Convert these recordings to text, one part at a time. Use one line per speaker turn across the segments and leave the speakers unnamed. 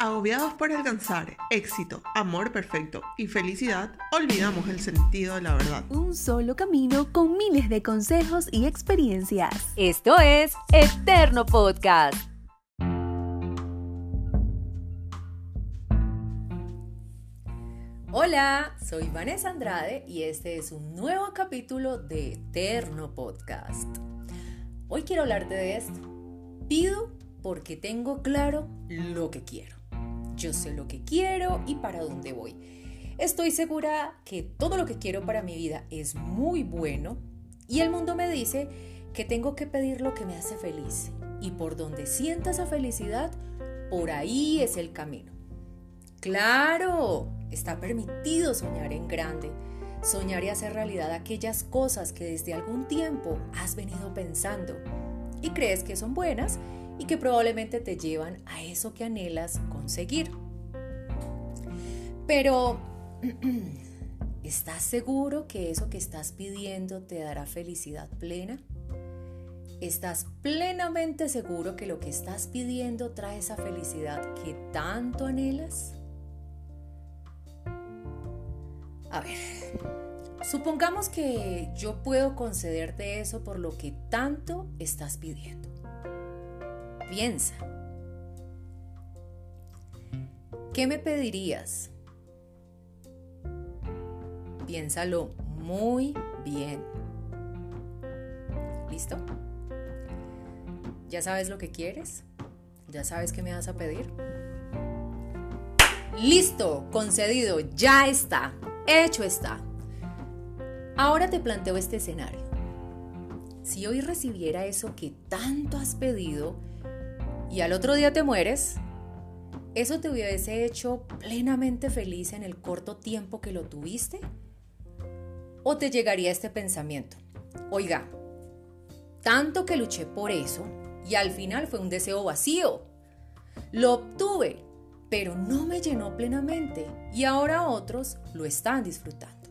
Agobiados por alcanzar éxito, amor perfecto y felicidad, olvidamos el sentido de la verdad.
Un solo camino con miles de consejos y experiencias.
Esto es Eterno Podcast. Hola, soy Vanessa Andrade y este es un nuevo capítulo de Eterno Podcast. Hoy quiero hablarte de esto. Pido porque tengo claro lo que quiero. Yo sé lo que quiero y para dónde voy. Estoy segura que todo lo que quiero para mi vida es muy bueno y el mundo me dice que tengo que pedir lo que me hace feliz y por donde sienta esa felicidad, por ahí es el camino. Claro, está permitido soñar en grande, soñar y hacer realidad aquellas cosas que desde algún tiempo has venido pensando y crees que son buenas y que probablemente te llevan a eso que anhelas conseguir. Pero, ¿estás seguro que eso que estás pidiendo te dará felicidad plena? ¿Estás plenamente seguro que lo que estás pidiendo trae esa felicidad que tanto anhelas? A ver, supongamos que yo puedo concederte eso por lo que tanto estás pidiendo. Piensa. ¿Qué me pedirías? Piénsalo muy bien. ¿Listo? ¿Ya sabes lo que quieres? ¿Ya sabes qué me vas a pedir? Listo, concedido, ya está, hecho está. Ahora te planteo este escenario. Si hoy recibiera eso que tanto has pedido, y al otro día te mueres, ¿eso te hubiese hecho plenamente feliz en el corto tiempo que lo tuviste? ¿O te llegaría este pensamiento? Oiga, tanto que luché por eso y al final fue un deseo vacío. Lo obtuve, pero no me llenó plenamente y ahora otros lo están disfrutando.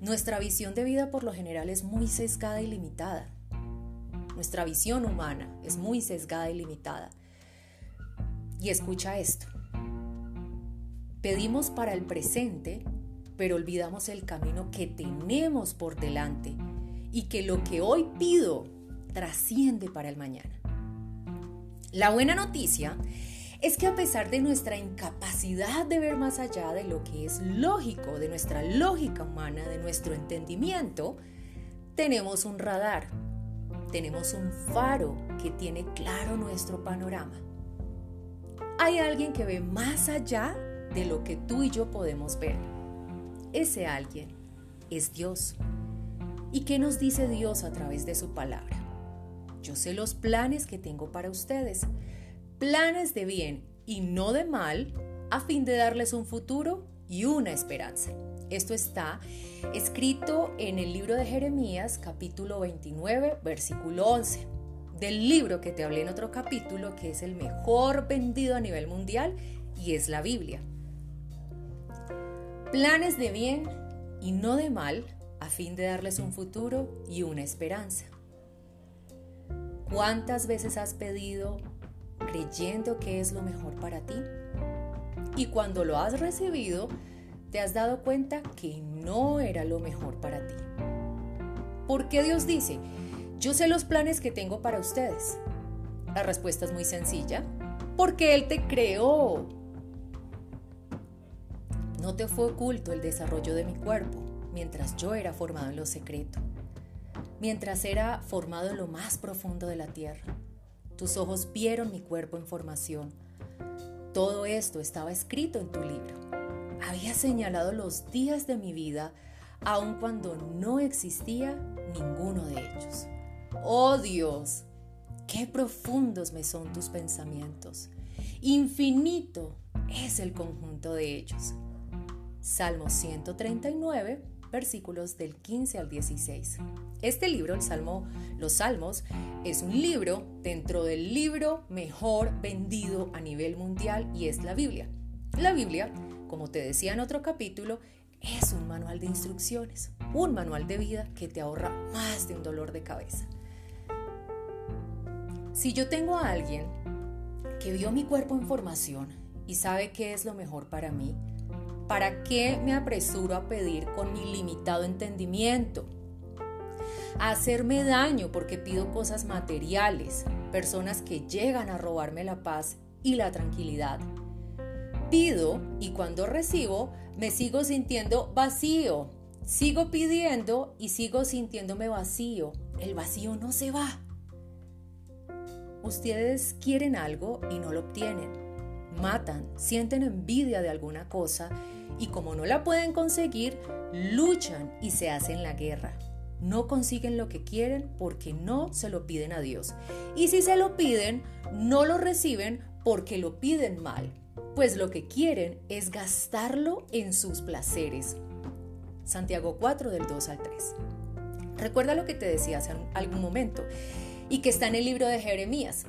Nuestra visión de vida por lo general es muy sesgada y limitada. Nuestra visión humana es muy sesgada y limitada. Y escucha esto. Pedimos para el presente, pero olvidamos el camino que tenemos por delante y que lo que hoy pido trasciende para el mañana. La buena noticia es que a pesar de nuestra incapacidad de ver más allá de lo que es lógico, de nuestra lógica humana, de nuestro entendimiento, tenemos un radar tenemos un faro que tiene claro nuestro panorama. Hay alguien que ve más allá de lo que tú y yo podemos ver. Ese alguien es Dios. ¿Y qué nos dice Dios a través de su palabra? Yo sé los planes que tengo para ustedes, planes de bien y no de mal, a fin de darles un futuro y una esperanza. Esto está escrito en el libro de Jeremías capítulo 29 versículo 11 del libro que te hablé en otro capítulo que es el mejor vendido a nivel mundial y es la Biblia. Planes de bien y no de mal a fin de darles un futuro y una esperanza. ¿Cuántas veces has pedido creyendo que es lo mejor para ti? Y cuando lo has recibido, te has dado cuenta que no era lo mejor para ti. ¿Por qué Dios dice, yo sé los planes que tengo para ustedes? La respuesta es muy sencilla, porque Él te creó. No te fue oculto el desarrollo de mi cuerpo mientras yo era formado en lo secreto, mientras era formado en lo más profundo de la tierra. Tus ojos vieron mi cuerpo en formación. Todo esto estaba escrito en tu libro había señalado los días de mi vida aun cuando no existía ninguno de ellos. Oh Dios, qué profundos me son tus pensamientos. Infinito es el conjunto de ellos. Salmo 139, versículos del 15 al 16. Este libro, el Salmo, los Salmos, es un libro dentro del libro mejor vendido a nivel mundial y es la Biblia. La Biblia como te decía en otro capítulo, es un manual de instrucciones, un manual de vida que te ahorra más de un dolor de cabeza. Si yo tengo a alguien que vio mi cuerpo en formación y sabe qué es lo mejor para mí, ¿para qué me apresuro a pedir con mi limitado entendimiento? A hacerme daño porque pido cosas materiales, personas que llegan a robarme la paz y la tranquilidad. Pido y cuando recibo me sigo sintiendo vacío. Sigo pidiendo y sigo sintiéndome vacío. El vacío no se va. Ustedes quieren algo y no lo obtienen. Matan, sienten envidia de alguna cosa y como no la pueden conseguir, luchan y se hacen la guerra. No consiguen lo que quieren porque no se lo piden a Dios. Y si se lo piden, no lo reciben porque lo piden mal, pues lo que quieren es gastarlo en sus placeres. Santiago 4 del 2 al 3. Recuerda lo que te decía hace algún momento y que está en el libro de Jeremías,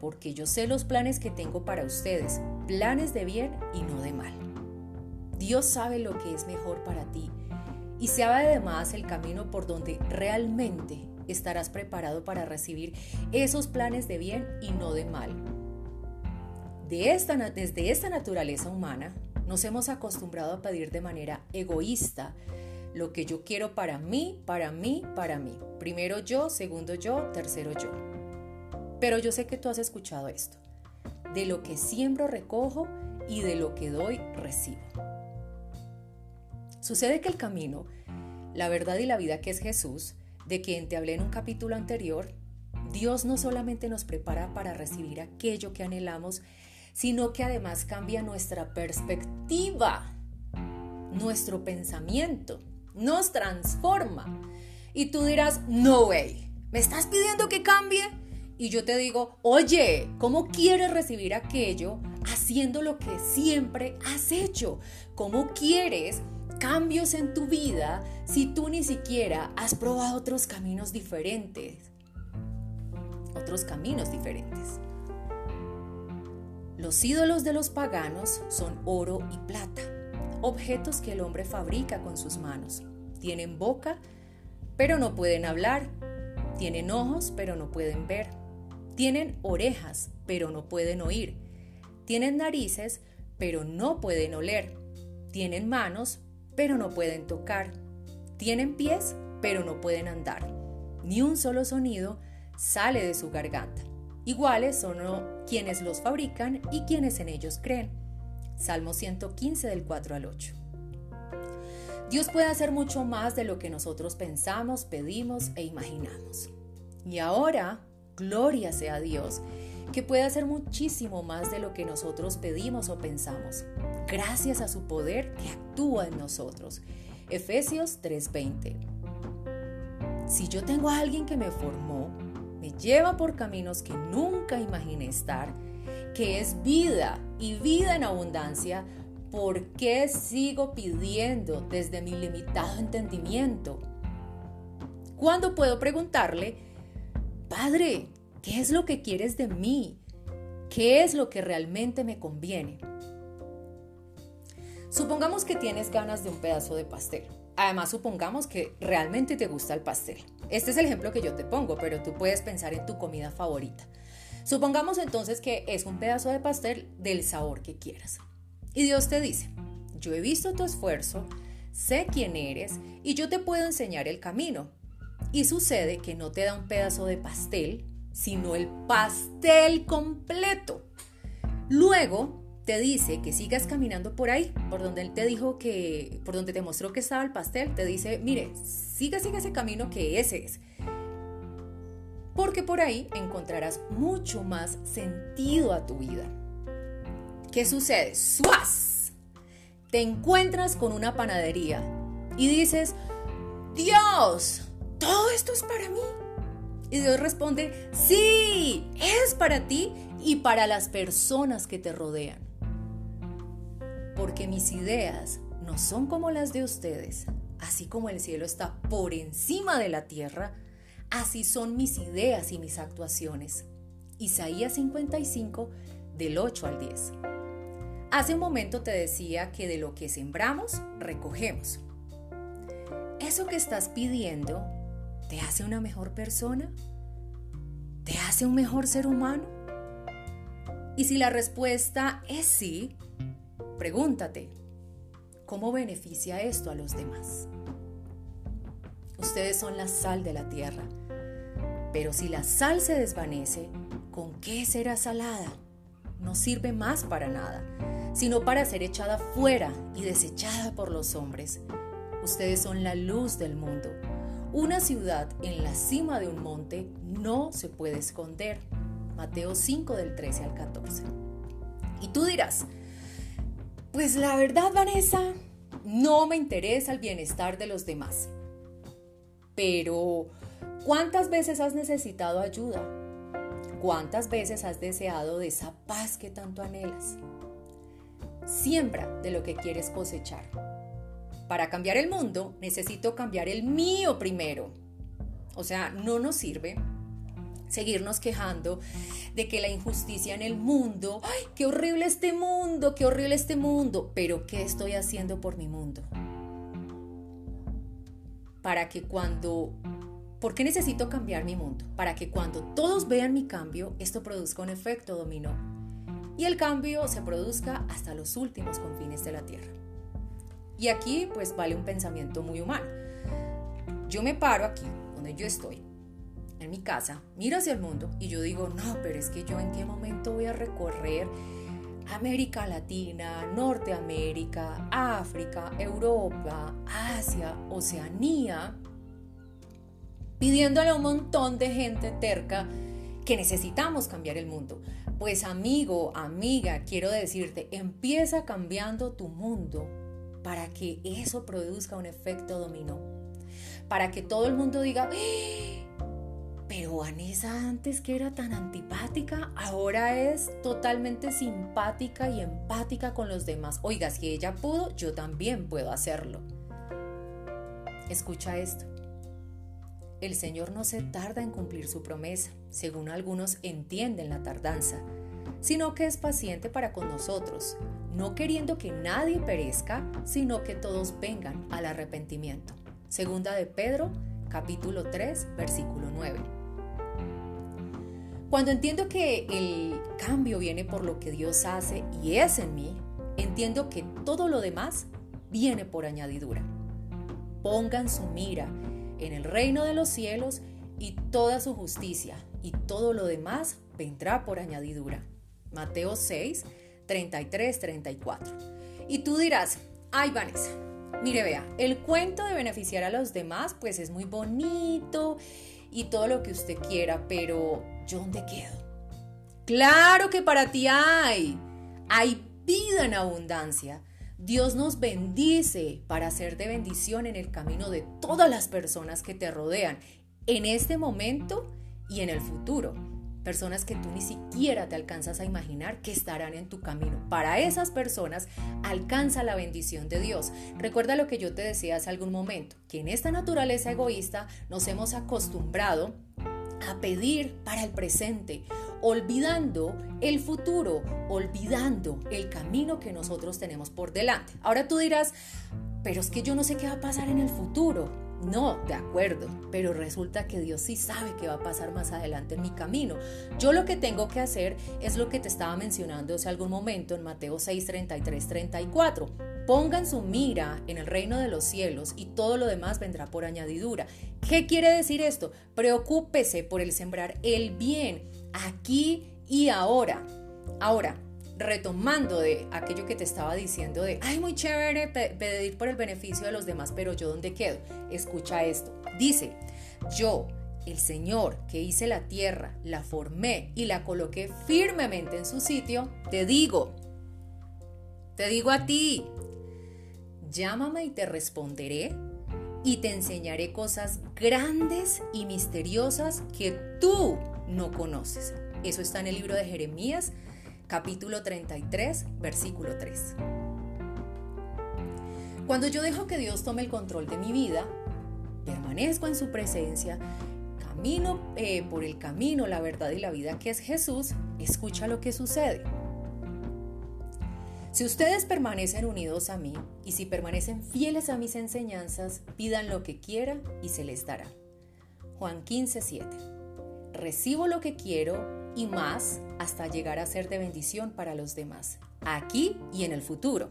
porque yo sé los planes que tengo para ustedes, planes de bien y no de mal. Dios sabe lo que es mejor para ti y sabe además el camino por donde realmente estarás preparado para recibir esos planes de bien y no de mal. Desde esta naturaleza humana nos hemos acostumbrado a pedir de manera egoísta lo que yo quiero para mí, para mí, para mí. Primero yo, segundo yo, tercero yo. Pero yo sé que tú has escuchado esto. De lo que siembro recojo y de lo que doy recibo. Sucede que el camino, la verdad y la vida que es Jesús, de quien te hablé en un capítulo anterior, Dios no solamente nos prepara para recibir aquello que anhelamos, sino que además cambia nuestra perspectiva, nuestro pensamiento, nos transforma. Y tú dirás, no way, ¿me estás pidiendo que cambie? Y yo te digo, oye, ¿cómo quieres recibir aquello haciendo lo que siempre has hecho? ¿Cómo quieres cambios en tu vida si tú ni siquiera has probado otros caminos diferentes. Otros caminos diferentes. Los ídolos de los paganos son oro y plata, objetos que el hombre fabrica con sus manos. Tienen boca, pero no pueden hablar. Tienen ojos, pero no pueden ver. Tienen orejas, pero no pueden oír. Tienen narices, pero no pueden oler. Tienen manos, pero no pueden tocar. Tienen pies, pero no pueden andar. Ni un solo sonido sale de su garganta. Iguales son quienes los fabrican y quienes en ellos creen. Salmo 115 del 4 al 8. Dios puede hacer mucho más de lo que nosotros pensamos, pedimos e imaginamos. Y ahora, gloria sea Dios, que puede hacer muchísimo más de lo que nosotros pedimos o pensamos gracias a su poder que actúa en nosotros. Efesios 3:20. Si yo tengo a alguien que me formó, lleva por caminos que nunca imaginé estar, que es vida y vida en abundancia, ¿por qué sigo pidiendo desde mi limitado entendimiento? ¿Cuándo puedo preguntarle, Padre, ¿qué es lo que quieres de mí? ¿Qué es lo que realmente me conviene? Supongamos que tienes ganas de un pedazo de pastel. Además, supongamos que realmente te gusta el pastel. Este es el ejemplo que yo te pongo, pero tú puedes pensar en tu comida favorita. Supongamos entonces que es un pedazo de pastel del sabor que quieras. Y Dios te dice, yo he visto tu esfuerzo, sé quién eres y yo te puedo enseñar el camino. Y sucede que no te da un pedazo de pastel, sino el pastel completo. Luego te dice que sigas caminando por ahí, por donde él te dijo que, por donde te mostró que estaba el pastel, te dice, mire, siga, siga ese camino que ese es. Porque por ahí encontrarás mucho más sentido a tu vida. ¿Qué sucede? ¡Suaz! Te encuentras con una panadería y dices, Dios, todo esto es para mí. Y Dios responde, sí, es para ti y para las personas que te rodean porque mis ideas no son como las de ustedes. Así como el cielo está por encima de la tierra, así son mis ideas y mis actuaciones. Isaías 55 del 8 al 10. Hace un momento te decía que de lo que sembramos, recogemos. ¿Eso que estás pidiendo te hace una mejor persona? ¿Te hace un mejor ser humano? Y si la respuesta es sí, pregúntate, ¿cómo beneficia esto a los demás? Ustedes son la sal de la tierra, pero si la sal se desvanece, ¿con qué será salada? No sirve más para nada, sino para ser echada fuera y desechada por los hombres. Ustedes son la luz del mundo. Una ciudad en la cima de un monte no se puede esconder. Mateo 5 del 13 al 14. Y tú dirás, pues la verdad Vanessa, no me interesa el bienestar de los demás. Pero, ¿cuántas veces has necesitado ayuda? ¿Cuántas veces has deseado de esa paz que tanto anhelas? Siembra de lo que quieres cosechar. Para cambiar el mundo necesito cambiar el mío primero. O sea, no nos sirve seguirnos quejando de que la injusticia en el mundo, ¡ay, qué horrible este mundo, qué horrible este mundo! Pero ¿qué estoy haciendo por mi mundo? Para que cuando... ¿Por qué necesito cambiar mi mundo? Para que cuando todos vean mi cambio, esto produzca un efecto dominó. Y el cambio se produzca hasta los últimos confines de la Tierra. Y aquí pues vale un pensamiento muy humano. Yo me paro aquí, donde yo estoy, en mi casa, miro hacia el mundo y yo digo, no, pero es que yo en qué momento voy a recorrer América Latina, Norteamérica, África, Europa, Asia, Oceanía, pidiéndole a un montón de gente terca que necesitamos cambiar el mundo. Pues amigo, amiga, quiero decirte, empieza cambiando tu mundo para que eso produzca un efecto dominó. Para que todo el mundo diga. Pero Vanessa antes que era tan antipática, ahora es totalmente simpática y empática con los demás. Oiga, si ella pudo, yo también puedo hacerlo. Escucha esto. El Señor no se tarda en cumplir su promesa, según algunos entienden la tardanza, sino que es paciente para con nosotros, no queriendo que nadie perezca, sino que todos vengan al arrepentimiento. Segunda de Pedro, capítulo 3, versículo 9. Cuando entiendo que el cambio viene por lo que Dios hace y es en mí, entiendo que todo lo demás viene por añadidura. Pongan su mira en el reino de los cielos y toda su justicia, y todo lo demás vendrá por añadidura. Mateo 6, 33, 34. Y tú dirás, ay Vanessa, mire vea, el cuento de beneficiar a los demás pues es muy bonito y todo lo que usted quiera, pero ¿yo dónde quedo? Claro que para ti hay, hay vida en abundancia. Dios nos bendice para ser de bendición en el camino de todas las personas que te rodean, en este momento y en el futuro personas que tú ni siquiera te alcanzas a imaginar que estarán en tu camino. Para esas personas alcanza la bendición de Dios. Recuerda lo que yo te decía hace algún momento, que en esta naturaleza egoísta nos hemos acostumbrado a pedir para el presente, olvidando el futuro, olvidando el camino que nosotros tenemos por delante. Ahora tú dirás, pero es que yo no sé qué va a pasar en el futuro. No, de acuerdo, pero resulta que Dios sí sabe qué va a pasar más adelante en mi camino. Yo lo que tengo que hacer es lo que te estaba mencionando hace algún momento en Mateo 6, 33, 34. Pongan su mira en el reino de los cielos y todo lo demás vendrá por añadidura. ¿Qué quiere decir esto? Preocúpese por el sembrar el bien aquí y ahora. Ahora, retomando de aquello que te estaba diciendo de, ay, muy chévere pedir por el beneficio de los demás, pero yo dónde quedo? Escucha esto. Dice, yo, el Señor que hice la tierra, la formé y la coloqué firmemente en su sitio, te digo, te digo a ti, llámame y te responderé y te enseñaré cosas grandes y misteriosas que tú no conoces. Eso está en el libro de Jeremías capítulo 33, versículo 3. Cuando yo dejo que Dios tome el control de mi vida, permanezco en su presencia, camino eh, por el camino, la verdad y la vida que es Jesús, escucha lo que sucede. Si ustedes permanecen unidos a mí y si permanecen fieles a mis enseñanzas, pidan lo que quieran y se les dará. Juan 15, 7. Recibo lo que quiero y más hasta llegar a ser de bendición para los demás, aquí y en el futuro.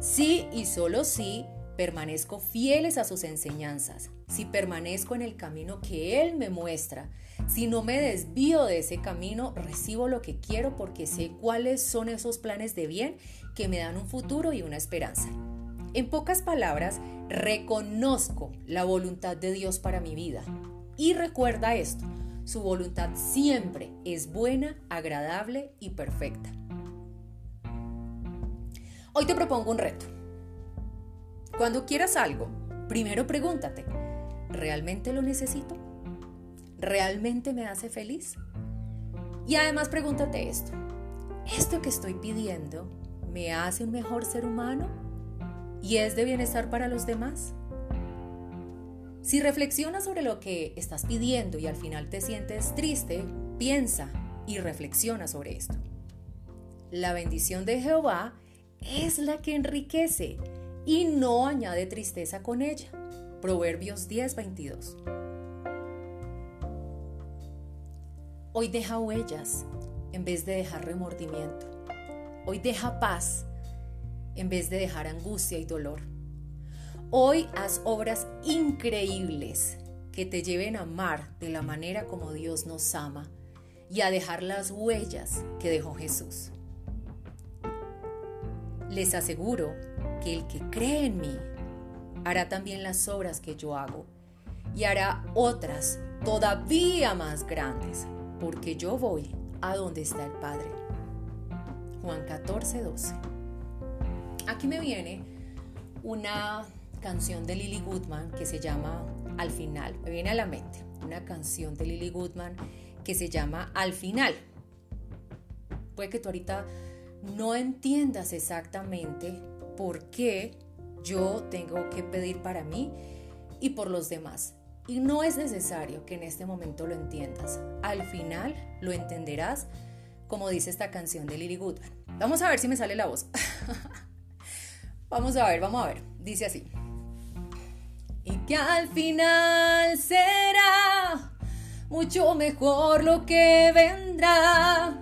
Sí y solo si permanezco fieles a sus enseñanzas, si permanezco en el camino que Él me muestra, si no me desvío de ese camino, recibo lo que quiero porque sé cuáles son esos planes de bien que me dan un futuro y una esperanza. En pocas palabras, reconozco la voluntad de Dios para mi vida. Y recuerda esto, su voluntad siempre es buena, agradable y perfecta. Hoy te propongo un reto. Cuando quieras algo, primero pregúntate, ¿realmente lo necesito? ¿Realmente me hace feliz? Y además pregúntate esto, ¿esto que estoy pidiendo me hace un mejor ser humano? ¿Y es de bienestar para los demás? Si reflexionas sobre lo que estás pidiendo y al final te sientes triste, piensa y reflexiona sobre esto. La bendición de Jehová es la que enriquece y no añade tristeza con ella. Proverbios 10:22. Hoy deja huellas en vez de dejar remordimiento. Hoy deja paz en vez de dejar angustia y dolor. Hoy haz obras increíbles que te lleven a amar de la manera como Dios nos ama y a dejar las huellas que dejó Jesús. Les aseguro que el que cree en mí hará también las obras que yo hago y hará otras todavía más grandes, porque yo voy a donde está el Padre. Juan 14, 12. Aquí me viene una canción de Lily Goodman que se llama Al final, me viene a la mente una canción de Lily Goodman que se llama Al final. Puede que tú ahorita no entiendas exactamente por qué yo tengo que pedir para mí y por los demás. Y no es necesario que en este momento lo entiendas. Al final lo entenderás, como dice esta canción de Lily Goodman. Vamos a ver si me sale la voz. vamos a ver, vamos a ver. Dice así. Y que al final será mucho mejor lo que vendrá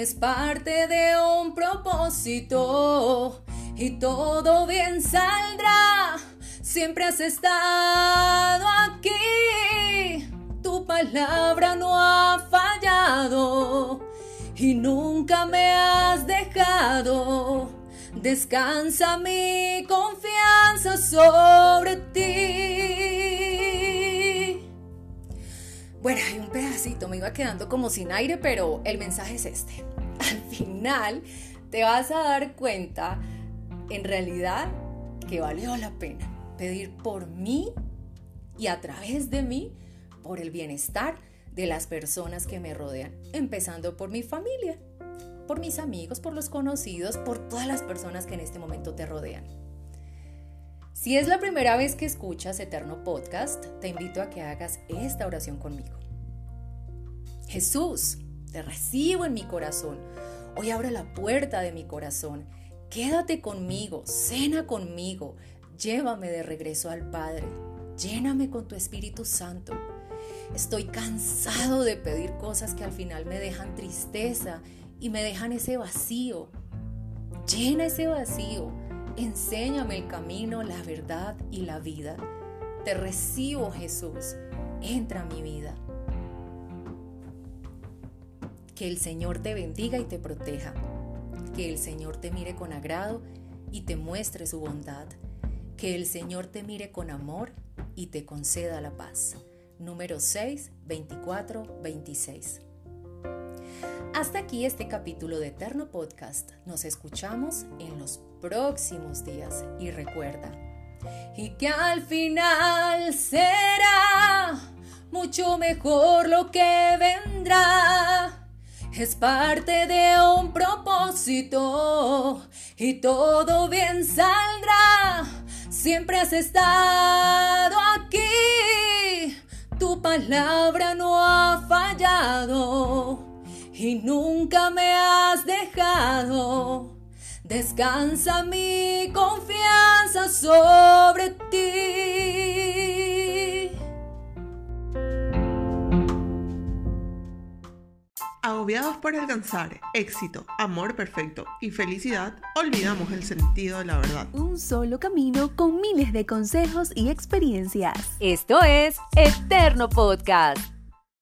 es parte de un propósito y todo bien saldrá. Siempre has estado aquí, tu palabra no ha fallado y nunca me has dejado. Descansa mi confianza sobre ti. Bueno, hay un pedacito, me iba quedando como sin aire, pero el mensaje es este. Al final te vas a dar cuenta, en realidad, que valió la pena pedir por mí y a través de mí por el bienestar de las personas que me rodean, empezando por mi familia, por mis amigos, por los conocidos, por todas las personas que en este momento te rodean. Si es la primera vez que escuchas Eterno Podcast, te invito a que hagas esta oración conmigo. Jesús, te recibo en mi corazón. Hoy abre la puerta de mi corazón. Quédate conmigo, cena conmigo, llévame de regreso al Padre. Lléname con tu Espíritu Santo. Estoy cansado de pedir cosas que al final me dejan tristeza y me dejan ese vacío. Llena ese vacío Enséñame el camino, la verdad y la vida. Te recibo, Jesús. Entra a mi vida. Que el Señor te bendiga y te proteja. Que el Señor te mire con agrado y te muestre su bondad. Que el Señor te mire con amor y te conceda la paz. Número 6, 24, 26. Hasta aquí este capítulo de Eterno Podcast. Nos escuchamos en los próximos días y recuerda, y que al final será mucho mejor lo que vendrá. Es parte de un propósito y todo bien saldrá. Siempre has estado aquí, tu palabra no ha fallado y nunca me has dejado. Descansa mi confianza sobre ti.
Agobiados por alcanzar éxito, amor perfecto y felicidad, olvidamos el sentido de la verdad.
Un solo camino con miles de consejos y experiencias.
Esto es Eterno Podcast.